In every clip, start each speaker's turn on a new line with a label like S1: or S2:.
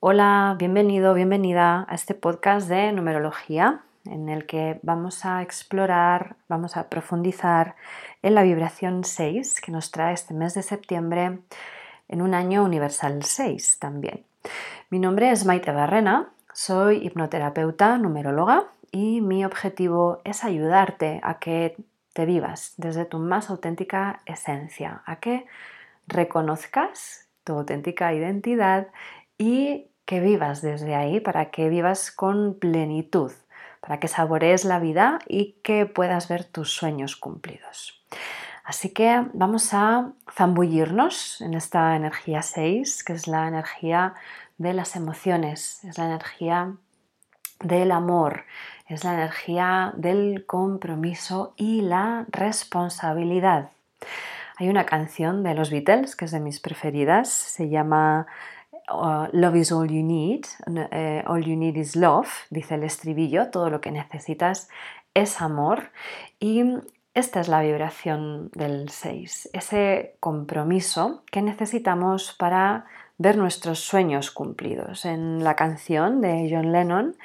S1: Hola, bienvenido, bienvenida a este podcast de numerología en el que vamos a explorar, vamos a profundizar en la vibración 6 que nos trae este mes de septiembre en un año universal 6 también. Mi nombre es Maite Barrena, soy hipnoterapeuta, numeróloga y mi objetivo es ayudarte a que te vivas desde tu más auténtica esencia, a que reconozcas tu auténtica identidad y que vivas desde ahí para que vivas con plenitud, para que saborees la vida y que puedas ver tus sueños cumplidos. Así que vamos a zambullirnos en esta energía 6, que es la energía de las emociones, es la energía del amor, es la energía del compromiso y la responsabilidad. Hay una canción de los Beatles que es de mis preferidas, se llama uh, Love is all you need, eh, all you need is love, dice el estribillo, todo lo que necesitas es amor y esta es la vibración del 6, ese compromiso que necesitamos para ver nuestros sueños cumplidos. En la canción de John Lennon,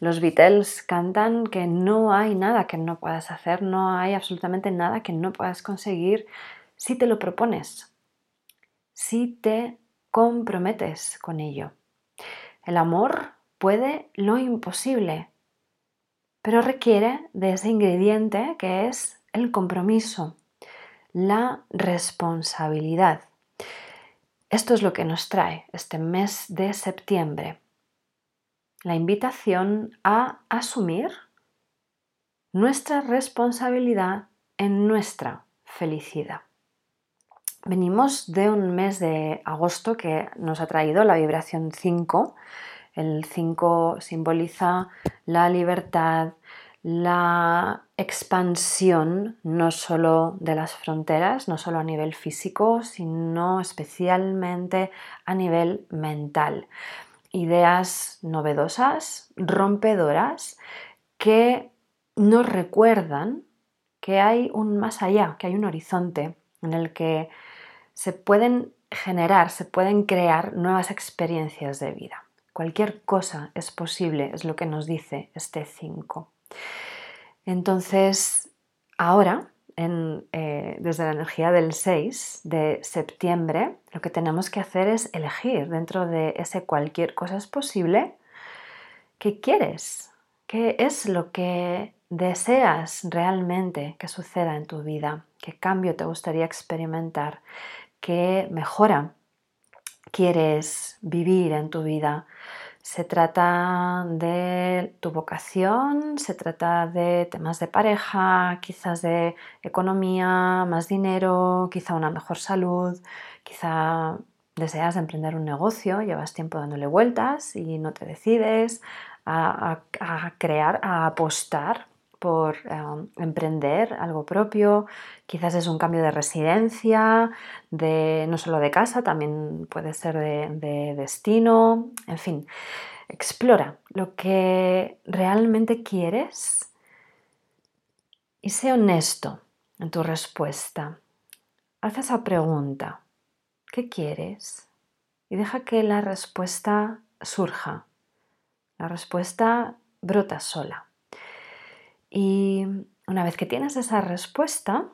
S1: los Beatles cantan que no hay nada que no puedas hacer, no hay absolutamente nada que no puedas conseguir si te lo propones, si te comprometes con ello. El amor puede lo imposible, pero requiere de ese ingrediente que es el compromiso, la responsabilidad. Esto es lo que nos trae este mes de septiembre. La invitación a asumir nuestra responsabilidad en nuestra felicidad. Venimos de un mes de agosto que nos ha traído la vibración 5. El 5 simboliza la libertad, la expansión no solo de las fronteras, no solo a nivel físico, sino especialmente a nivel mental. Ideas novedosas, rompedoras, que nos recuerdan que hay un más allá, que hay un horizonte en el que se pueden generar, se pueden crear nuevas experiencias de vida. Cualquier cosa es posible, es lo que nos dice este 5. Entonces, ahora, eh, desde la energía del 6 de septiembre, lo que tenemos que hacer es elegir dentro de ese cualquier cosa es posible, ¿qué quieres? ¿Qué es lo que deseas realmente que suceda en tu vida? ¿Qué cambio te gustaría experimentar? ¿Qué mejora quieres vivir en tu vida? Se trata de tu vocación, se trata de temas de pareja, quizás de economía, más dinero, quizá una mejor salud, quizá deseas emprender un negocio, llevas tiempo dándole vueltas y no te decides a, crear, a apostar por em, emprender algo propio, quizás es un cambio de residencia, de, no solo de casa, también puede ser de, destino, en fin, explora lo que realmente quieres y sé honesto en tu respuesta. Haz esa pregunta, ¿qué quieres? Y deja que la respuesta surja. La respuesta brota sola. Y una vez que tienes esa respuesta,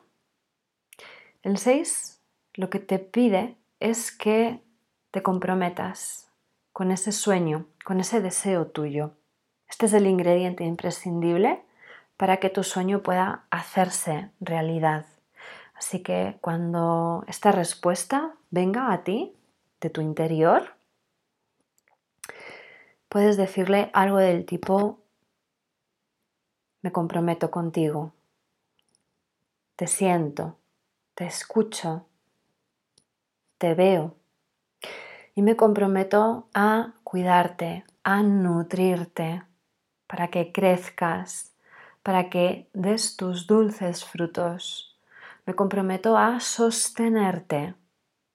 S1: el 6 lo que te pide es que te comprometas con ese sueño, con ese deseo tuyo. Este es el ingrediente imprescindible para que tu sueño pueda hacerse realidad. Así que cuando esta respuesta venga a ti, de tu interior, puedes decirle algo del tipo, me comprometo contigo. Te siento, te escucho, te veo y me comprometo a cuidarte, a nutrirte para que crezcas, para que des tus dulces frutos. Me comprometo a sostenerte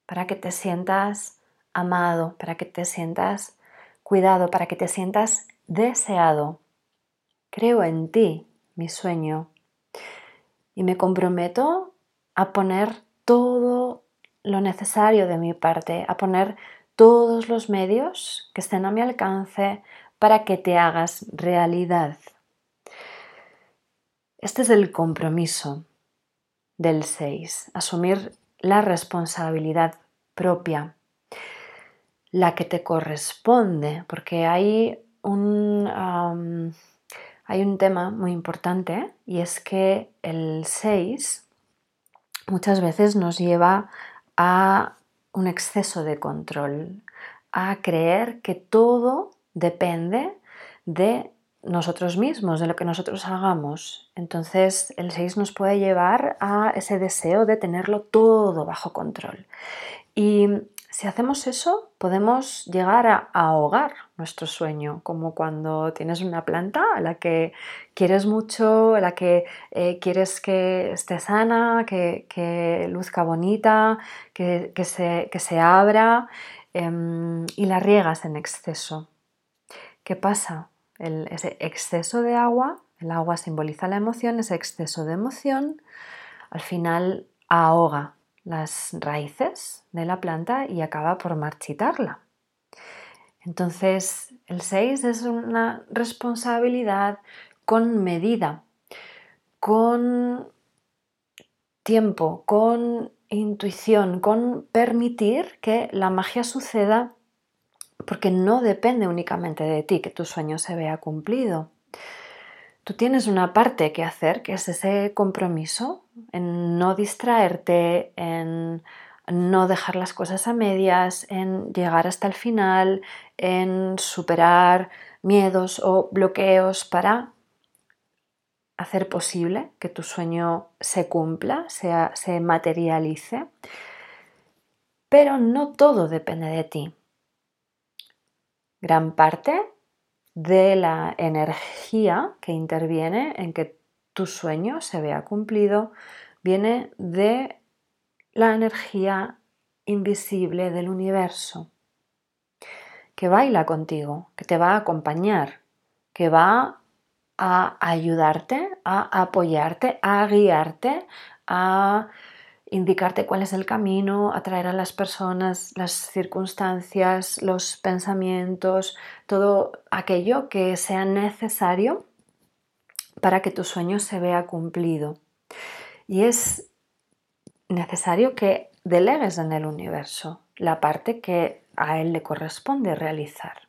S1: para que te sientas amado, para que te sientas cuidado, para que te sientas deseado. Creo en ti, mi sueño, y me comprometo a poner todo lo necesario de mi parte, a poner todos los medios que estén a mi alcance para que te hagas realidad. Este es el compromiso del 6, asumir la responsabilidad propia, la que te corresponde, porque hay un, hay un tema muy importante y es que el 6 muchas veces nos lleva a un exceso de control, a creer que todo depende de nosotros mismos, de lo que nosotros hagamos. Entonces el 6 nos puede llevar a ese deseo de tenerlo todo bajo control. Y si hacemos eso, podemos llegar a ahogar nuestro sueño, como cuando tienes una planta a la que quieres mucho, a la que eh, quieres que esté sana, que, luzca bonita, que, se, se, abra em, y la riegas en exceso. ¿Qué pasa? ese exceso de agua, el agua simboliza la emoción, ese exceso de emoción al final ahoga las raíces de la planta y acaba por marchitarla. Entonces, el 6 es una responsabilidad con medida, con tiempo, con intuición, con permitir que la magia suceda porque no depende únicamente de ti que tu sueño se vea cumplido. Tú tienes una parte que hacer, que es ese compromiso en no distraerte, en no dejar las cosas a medias, en llegar hasta el final, en superar miedos o bloqueos para hacer posible que tu sueño se cumpla, se materialice. Pero no todo depende de ti. Gran parte de la energía que interviene en que tu sueño se vea cumplido viene de la energía invisible del universo que baila contigo, que te va a acompañar, que va a ayudarte, a apoyarte, a guiarte, a indicarte cuál es el camino, atraer a las personas, las circunstancias, los pensamientos, todo aquello que sea necesario para que tu sueño se vea cumplido. Y es necesario que delegues en el universo la parte que a él le corresponde realizar.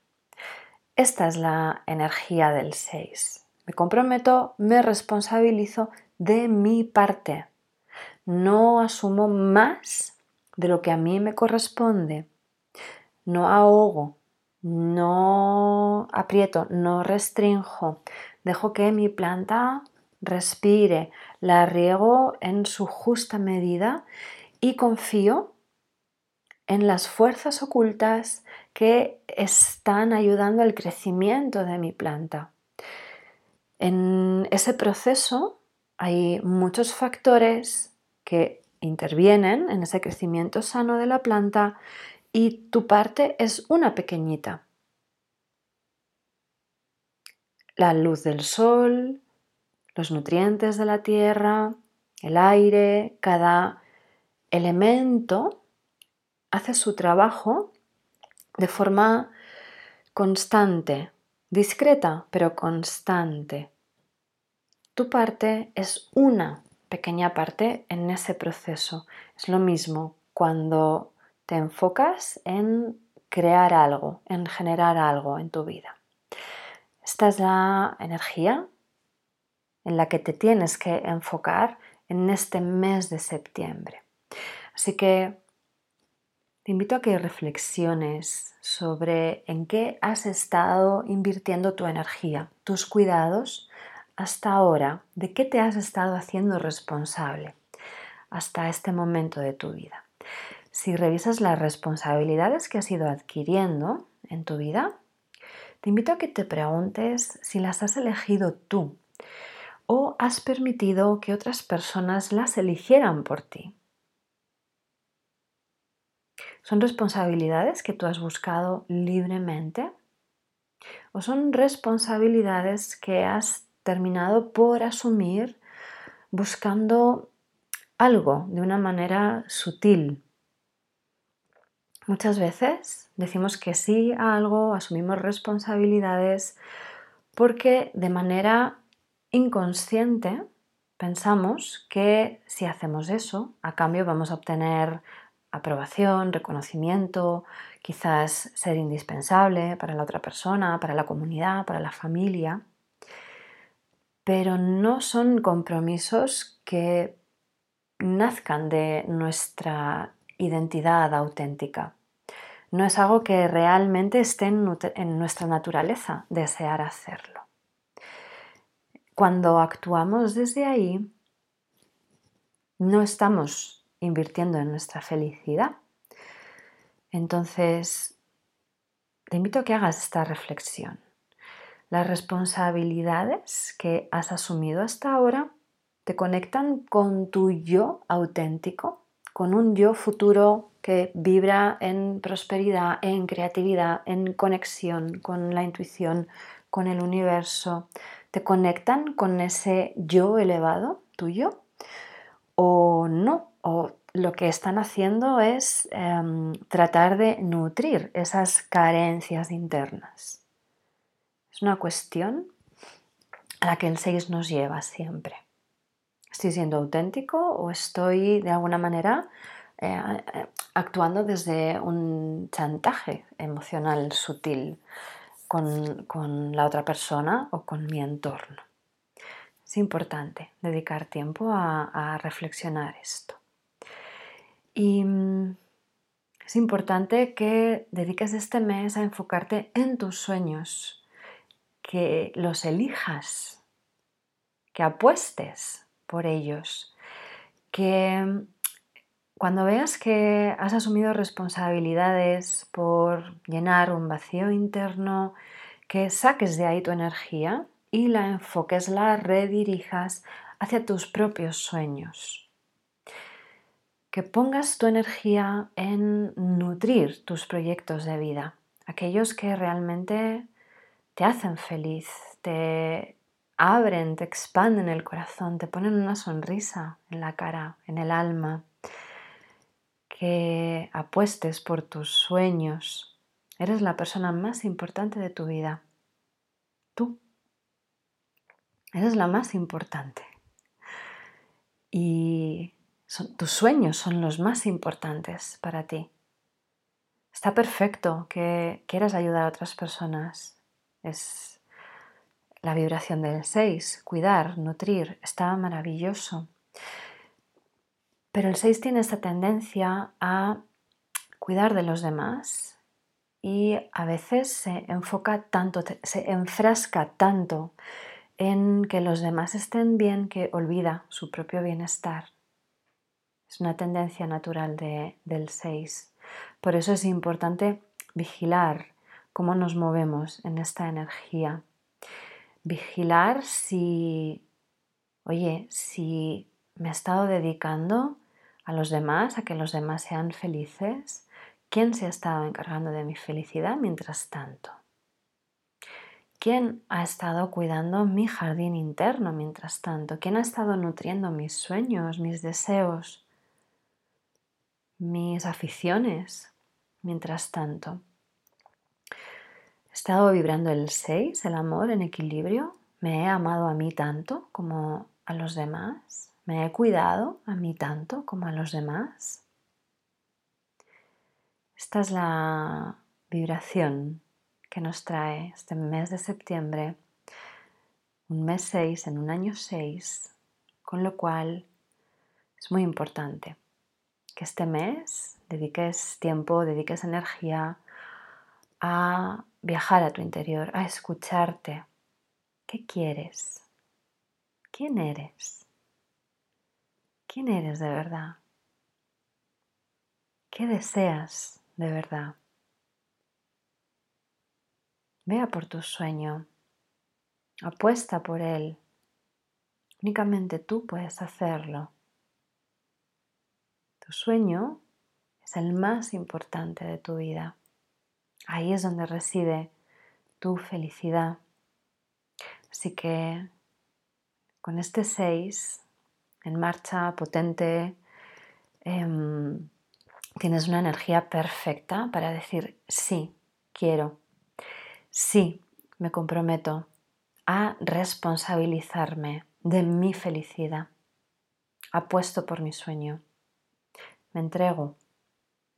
S1: Esta es la energía del 6. Me comprometo, me responsabilizo de mi parte no asumo más de lo que a mí me corresponde, no ahogo, no aprieto, no restrinjo, dejo que mi planta respire, la riego en su justa medida y confío en las fuerzas ocultas que están ayudando al crecimiento de mi planta. En ese proceso hay muchos factores que intervienen en ese crecimiento sano de la planta y tu parte es una pequeñita. La luz del sol, los nutrientes de la tierra, el aire, cada elemento hace su trabajo de forma constante, discreta, pero constante. Tu parte es una pequeña parte en ese proceso. Es lo mismo cuando te enfocas en crear algo, en generar algo en tu vida. Esta es la energía en la que te tienes que enfocar en este mes de septiembre. Así que te invito a que reflexiones sobre en qué has estado invirtiendo tu energía, tus cuidados hasta ahora, ¿de qué te has estado haciendo responsable hasta este momento de tu vida? Si revisas las responsabilidades que has ido adquiriendo en tu vida, te invito a que te preguntes si las has elegido tú o has permitido que otras personas las eligieran por ti. ¿Son responsabilidades que tú has buscado libremente? ¿O son responsabilidades que has terminado por asumir buscando algo de una manera sutil. Muchas veces decimos que sí a algo, asumimos responsabilidades porque de manera inconsciente pensamos que si hacemos eso, a cambio vamos a obtener aprobación, reconocimiento, quizás ser indispensable para la otra persona, para la comunidad, para la familia. Pero no son compromisos que nazcan de nuestra identidad auténtica. No es algo que realmente esté en nuestra naturaleza desear hacerlo. Cuando actuamos desde ahí, no estamos invirtiendo en nuestra felicidad. Entonces, te invito a que hagas esta reflexión. Las responsabilidades que has asumido hasta ahora te conectan con tu yo auténtico con un yo futuro que vibra en prosperidad, en creatividad, en conexión con la intuición, con el universo, te conectan con ese yo elevado tuyo o no, o lo que están haciendo es em, tratar de nutrir esas carencias internas. Es una cuestión a la que el 6 nos lleva siempre. ¿Estoy siendo auténtico o estoy de alguna manera eh, actuando desde un chantaje emocional sutil con, la otra persona o con mi entorno? Es importante dedicar tiempo a, reflexionar esto. Y mm, es importante que dediques este mes a enfocarte en tus sueños, que los elijas, que apuestes por ellos. Que cuando veas que has asumido responsabilidades por llenar un vacío interno, que saques de ahí tu energía y la enfoques, la redirijas hacia tus propios sueños. Que pongas tu energía en nutrir tus proyectos de vida, aquellos que realmente te hacen feliz, te abren, te expanden el corazón, te ponen una sonrisa en la cara, en el alma, que apuestes por tus sueños. Eres la persona más importante de tu vida. Tú. Eres la más importante. Y tus sueños son los más importantes para ti. Está perfecto que quieras ayudar a otras personas. Es la vibración del 6, cuidar, nutrir, está maravilloso. Pero el 6 tiene esta tendencia a cuidar de los demás y a veces se enfoca tanto, se enfrasca tanto en que los demás estén bien que olvida su propio bienestar. Es una tendencia natural del 6. Por eso es importante vigilar cómo nos movemos en esta energía vigilar si, oye, si me he estado dedicando a los demás, a que los demás sean felices, ¿quién se ha estado encargando de mi felicidad mientras tanto? ¿Quién ha estado cuidando mi jardín interno mientras tanto? ¿Quién ha estado nutriendo mis sueños, mis deseos, mis aficiones mientras tanto? He estado vibrando el 6, el amor en equilibrio. Me he amado a mí tanto como a los demás. Me he cuidado a mí tanto como a los demás. Esta es la vibración que nos trae este mes de septiembre, un mes 6 en un año 6, con lo cual es muy importante que este mes dediques tiempo, dediques energía a viajar a tu interior, a escucharte. ¿Qué quieres? ¿Quién eres? ¿Quién eres de verdad? ¿Qué deseas de verdad? Vea por tu sueño, apuesta por él. Únicamente tú puedes hacerlo. Tu sueño es el más importante de tu vida. Ahí es donde reside tu felicidad. Así que con este 6 en marcha, potente, em, tienes una energía perfecta para decir sí, quiero, sí, me comprometo a responsabilizarme de mi felicidad. Apuesto por mi sueño. Me entrego,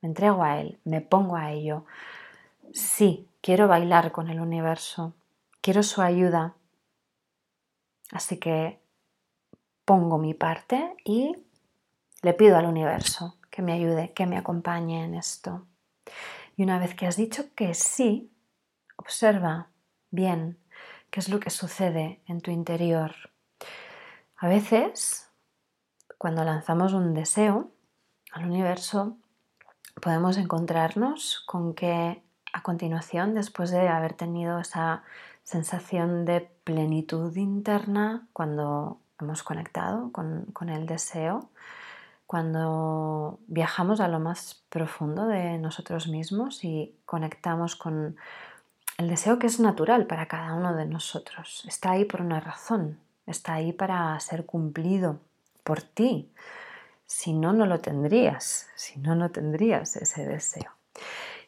S1: me entrego a él, me pongo a ello. Sí, quiero bailar con el universo, quiero su ayuda. Así que pongo mi parte y le pido al universo que me ayude, que me acompañe en esto. Y una vez que has dicho que sí, observa bien qué es lo que sucede en tu interior. A veces, cuando lanzamos un deseo al universo, podemos encontrarnos con que a continuación, después de haber tenido esa sensación de plenitud interna cuando hemos conectado con, el deseo, cuando viajamos a lo más profundo de nosotros mismos y conectamos con el deseo que es natural para cada uno de nosotros. Está ahí por una razón, está ahí para ser cumplido por ti. Si no, no lo tendrías, si no, no tendrías ese deseo.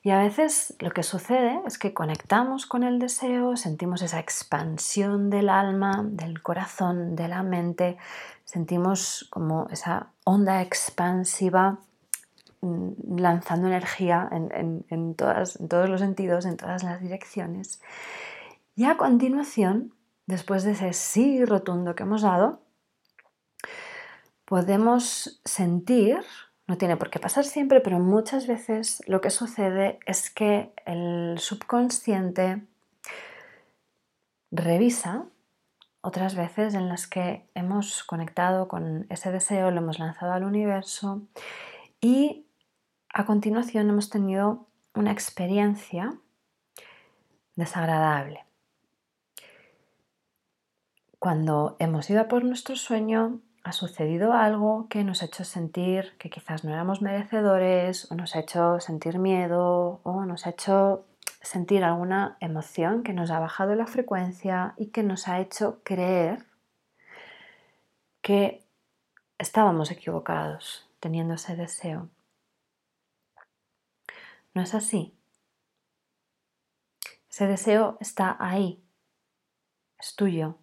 S1: Y a veces lo que sucede es que conectamos con el deseo, sentimos esa expansión del alma, del corazón, de la mente, sentimos como esa onda expansiva mm, lanzando energía en, todos los sentidos, en todas las direcciones. Y a continuación, después de ese sí rotundo que hemos dado, podemos sentir no tiene por qué pasar siempre, pero muchas veces lo que sucede es que el subconsciente revisa otras veces en las que hemos conectado con ese deseo, lo hemos lanzado al universo y a continuación hemos tenido una experiencia desagradable. Cuando hemos ido por nuestro sueño, ha sucedido algo que nos ha hecho sentir que quizás no éramos merecedores o nos ha hecho sentir miedo o nos ha hecho sentir alguna emoción que nos ha bajado la frecuencia y que nos ha hecho creer que estábamos equivocados teniendo ese deseo. No es así. Ese deseo está ahí, es tuyo,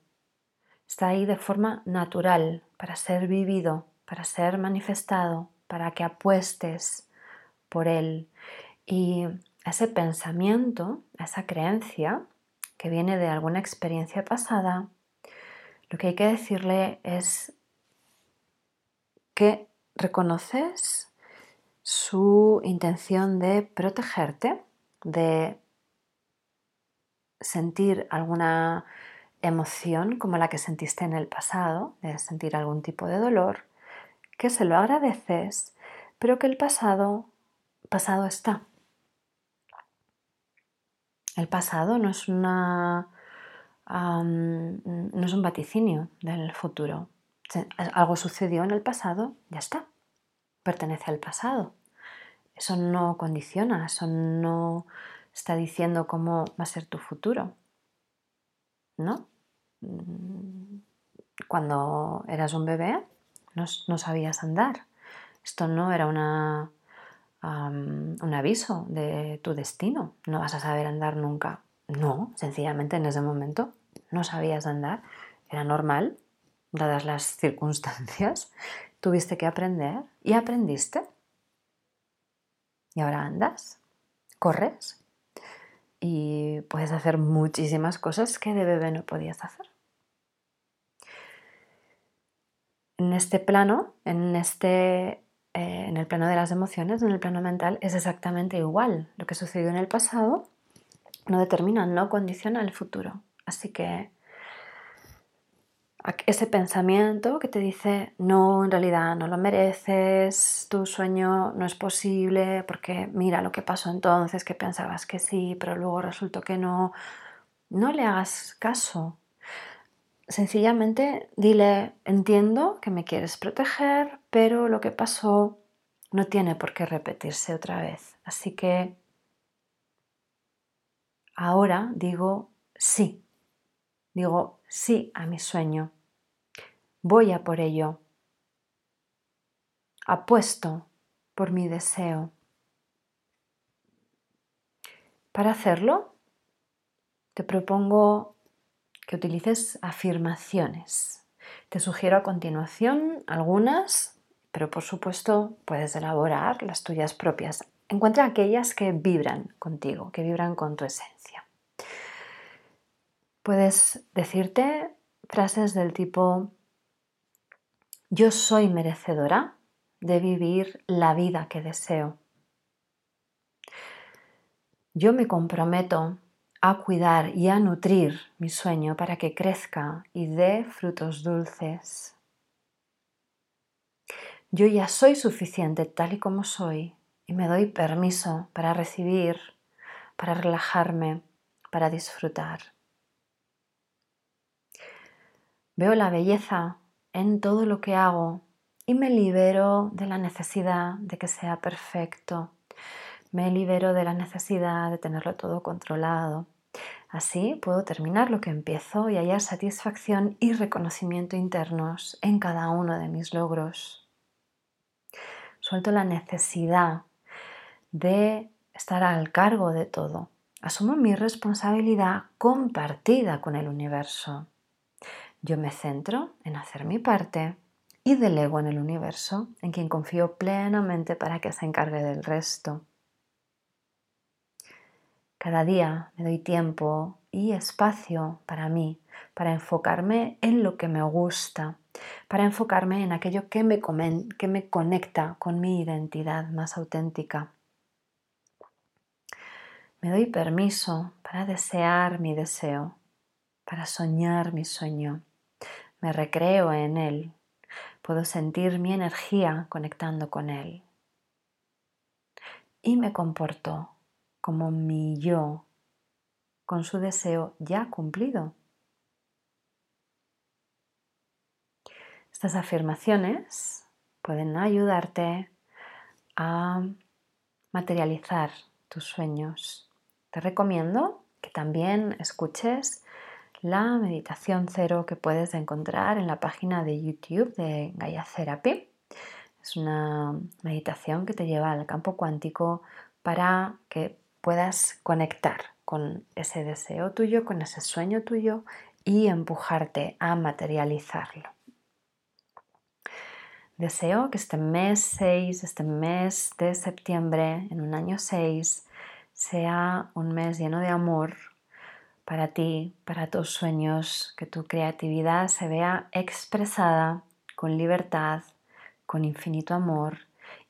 S1: está ahí de forma natural para ser vivido, para ser manifestado, para que apuestes por él. Y ese pensamiento, esa creencia que viene de alguna experiencia pasada, lo que hay que decirle es que reconoces su intención de protegerte, de sentir alguna emoción como la que sentiste en el pasado, de sentir algún tipo de dolor, que se lo agradeces, pero que el pasado, pasado está. El pasado no es una no es un vaticinio del futuro. Algo sucedió en el pasado, ya está. Pertenece al pasado. Eso no condiciona, eso no está diciendo cómo va a ser tu futuro. ¿No? Mm, cuando eras un bebé no, sabías andar. Esto no era una, un aviso de tu destino. No vas a saber andar nunca. No, sencillamente en ese momento no sabías andar. Era normal, dadas las circunstancias. Tuviste que aprender y aprendiste. Y ahora andas, corres y puedes hacer muchísimas cosas que de bebé no podías hacer. En este plano, en, este, eh, en el plano de las emociones, en el plano mental, es exactamente igual. Lo que sucedió en el pasado no determina, no condiciona el futuro. Así que ese pensamiento que te dice, no, en realidad no lo mereces, tu sueño no es posible, porque mira lo que pasó entonces, que pensabas que sí, pero luego resultó que no, no le hagas caso. Sencillamente dile, entiendo que me quieres proteger, pero lo que pasó no tiene por qué repetirse otra vez. Así que ahora digo sí, digo sí a mi sueño Voy a por ello. Apuesto por mi deseo. Para hacerlo, te propongo que utilices afirmaciones. Te sugiero a continuación algunas, pero por supuesto puedes elaborar las tuyas propias. Encuentra aquellas que vibran contigo, que vibran con tu esencia. Puedes decirte frases del tipo, yo soy merecedora de vivir la vida que deseo. Yo me comprometo a cuidar y a nutrir mi sueño para que crezca y dé frutos dulces. Yo ya soy suficiente tal y como soy y me doy permiso para recibir, para relajarme, para disfrutar. Veo la belleza en todo lo que hago y me libero de la necesidad de que sea perfecto. Me libero de la necesidad de tenerlo todo controlado. Así puedo terminar lo que empiezo y hallar satisfacción y reconocimiento internos en cada uno de mis logros. Suelto la necesidad de estar al cargo de todo. Asumo mi responsabilidad compartida con el universo. Yo me centro en hacer mi parte y delego en el universo, en quien confío plenamente para que se encargue del resto. Cada día me doy tiempo y espacio para mí, para enfocarme en lo que me gusta, para enfocarme en aquello que me, que me conecta con mi identidad más auténtica. Me doy permiso para desear mi deseo, para soñar mi sueño. Me recreo en él. Puedo sentir mi energía conectando con él. Y me comporto como mi yo, con su deseo ya cumplido. Estas afirmaciones pueden ayudarte a materializar tus sueños. Te recomiendo que también escuches la meditación cero que puedes encontrar en la página de YouTube de Gaia Therapy. Es una meditación que te lleva al campo cuántico para que puedas conectar con ese deseo tuyo, con ese sueño tuyo y empujarte a materializarlo. Deseo que este mes 6, este mes de septiembre, en un año 6, sea un mes lleno de amor, para ti, para tus sueños, que tu creatividad se vea expresada con libertad, con infinito amor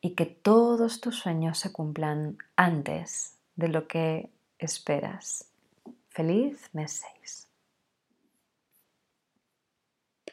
S1: y que todos tus sueños se cumplan antes de lo que esperas. Feliz mes 6.